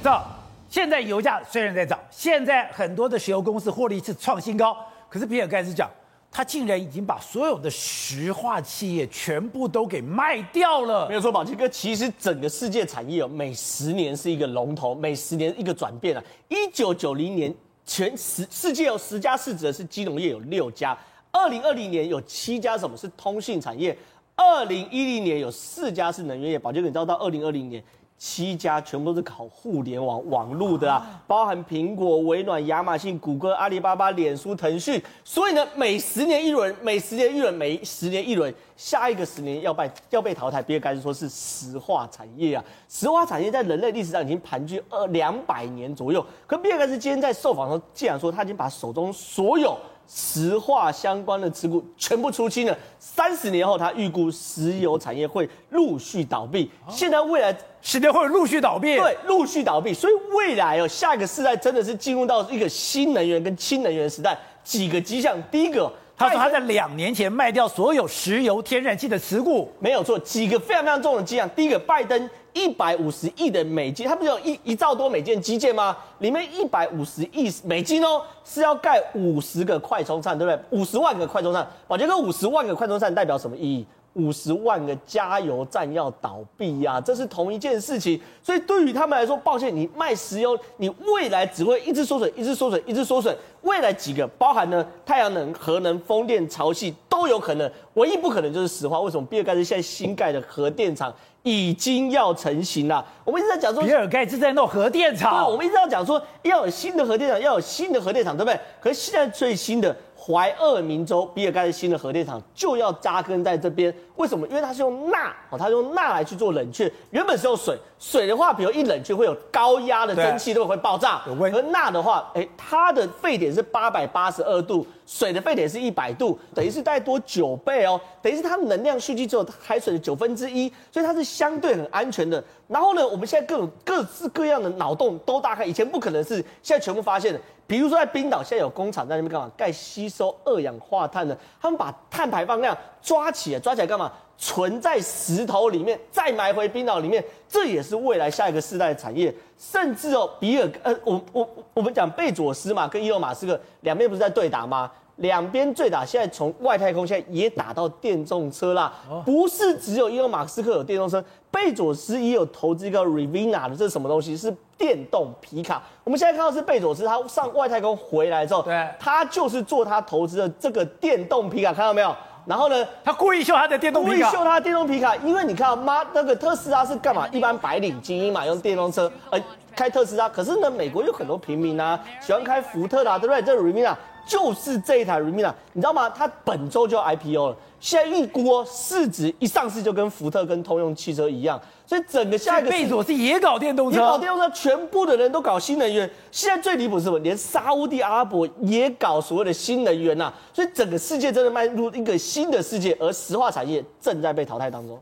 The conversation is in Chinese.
知道现在油价虽然在涨，现在很多的石油公司获利是创新高，可是比尔盖茨讲，他竟然已经把所有的石化企业全部都给卖掉了。没有错，宝杰哥，其实整个世界产业哦，每十年是一个龙头，每十年一个转变啊。一九九零年，全世世界有十家市值是金融业，有六家；二零二零年有七家，什么是通信产业？二零一零年有四家是能源业。宝杰哥，你知道到二零二零年？七家全部都是搞互联网网络的啊，包含苹果、微软、亚马逊、谷歌、阿里巴巴、脸书、腾讯。所以呢，每十年一轮，每十年一轮，每十年一轮，下一个十年要被要被淘汰。比尔盖茨说是石化产业啊，石化产业在人类历史上已经盘踞二两百年左右。可比尔盖茨今天在受访的时候，竟然说他已经把手中所有石化相关的持股全部出清了。三十年后，他预估石油产业会陆续倒闭。现在未来。十年会陆续倒闭，对，陆续倒闭，所以未来哦，下一个世代真的是进入到一个新能源跟氢能源时代。几个迹象，第一个，他说他在两年前卖掉所有石油天然气的持股，没有错。几个非常非常重的迹象，第一个，拜登一百五十亿的美金，它不是有一一兆多美金基建吗？里面一百五十亿美金哦，是要盖五十个快充站，对不对？五十万个快充站，宝杰哥，五十万个快充站代表什么意义？五十万个加油站要倒闭呀，这是同一件事情。所以对于他们来说，抱歉，你卖石油，你未来只会一直缩水，一直缩水，一直缩水。未来几个包含呢，太阳能、核能、风电、潮汐都有可能，唯一不可能就是石化。为什么？比尔盖茨现在新盖的核电厂已经要成型了。我们一直在讲说，比尔盖茨在弄核电厂。我们一直在讲说，要有新的核电厂，要有新的核电厂，对不对？可是现在最新的。怀俄明州比尔盖茨新的核电厂就要扎根在这边，为什么？因为它是用钠哦，它用钠来去做冷却，原本是用水，水的话，比如一冷却会有高压的蒸汽都会爆炸，而钠的话，哎，它的沸点是八百八十二度，水的沸点是一百度，等于是大概多九倍哦，等于是它能量蓄积只有海水的九分之一，所以它是相对很安全的。然后呢，我们现在各种各式各样的脑洞都打开，以前不可能是，现在全部发现了。比如说在冰岛，现在有工厂在那边干嘛？盖吸收二氧化碳的，他们把碳排放量抓起来，抓起来干嘛？存在石头里面，再埋回冰岛里面，这也是未来下一个世代的产业。甚至哦，比尔呃，我我我们讲贝佐斯嘛，跟伊隆马斯克两边不是在对打吗？两边对打，现在从外太空现在也打到电动车啦，不是只有伊隆马斯克有电动车，贝佐斯也有投资一个 Rivian 的，这是什么东西？是电动皮卡。我们现在看到是贝佐斯，他上外太空回来之后，对，他就是做他投资的这个电动皮卡，看到没有？然后呢，他故意秀他的电动皮卡，故意秀他的电动皮卡，因为你看妈那个特斯拉是干嘛？一般白领精英嘛，用电动车，呃，开特斯拉。可是呢，美国有很多平民啊，喜欢开福特啊，对不对？这个 Rivian 就是这一台 Rivian，你知道吗？它本周就要 IPO 了，现在预估哦，市值一上市就跟福特跟通用汽车一样，所以整个下一个贝佐斯也搞电动车，也搞电动车，全部的人都搞新能源。现在最离谱是什么？连沙乌地阿拉伯也搞所谓的新能源呐，所以整个世界真的迈入一个新的世界，而石化产业正在被淘汰当中。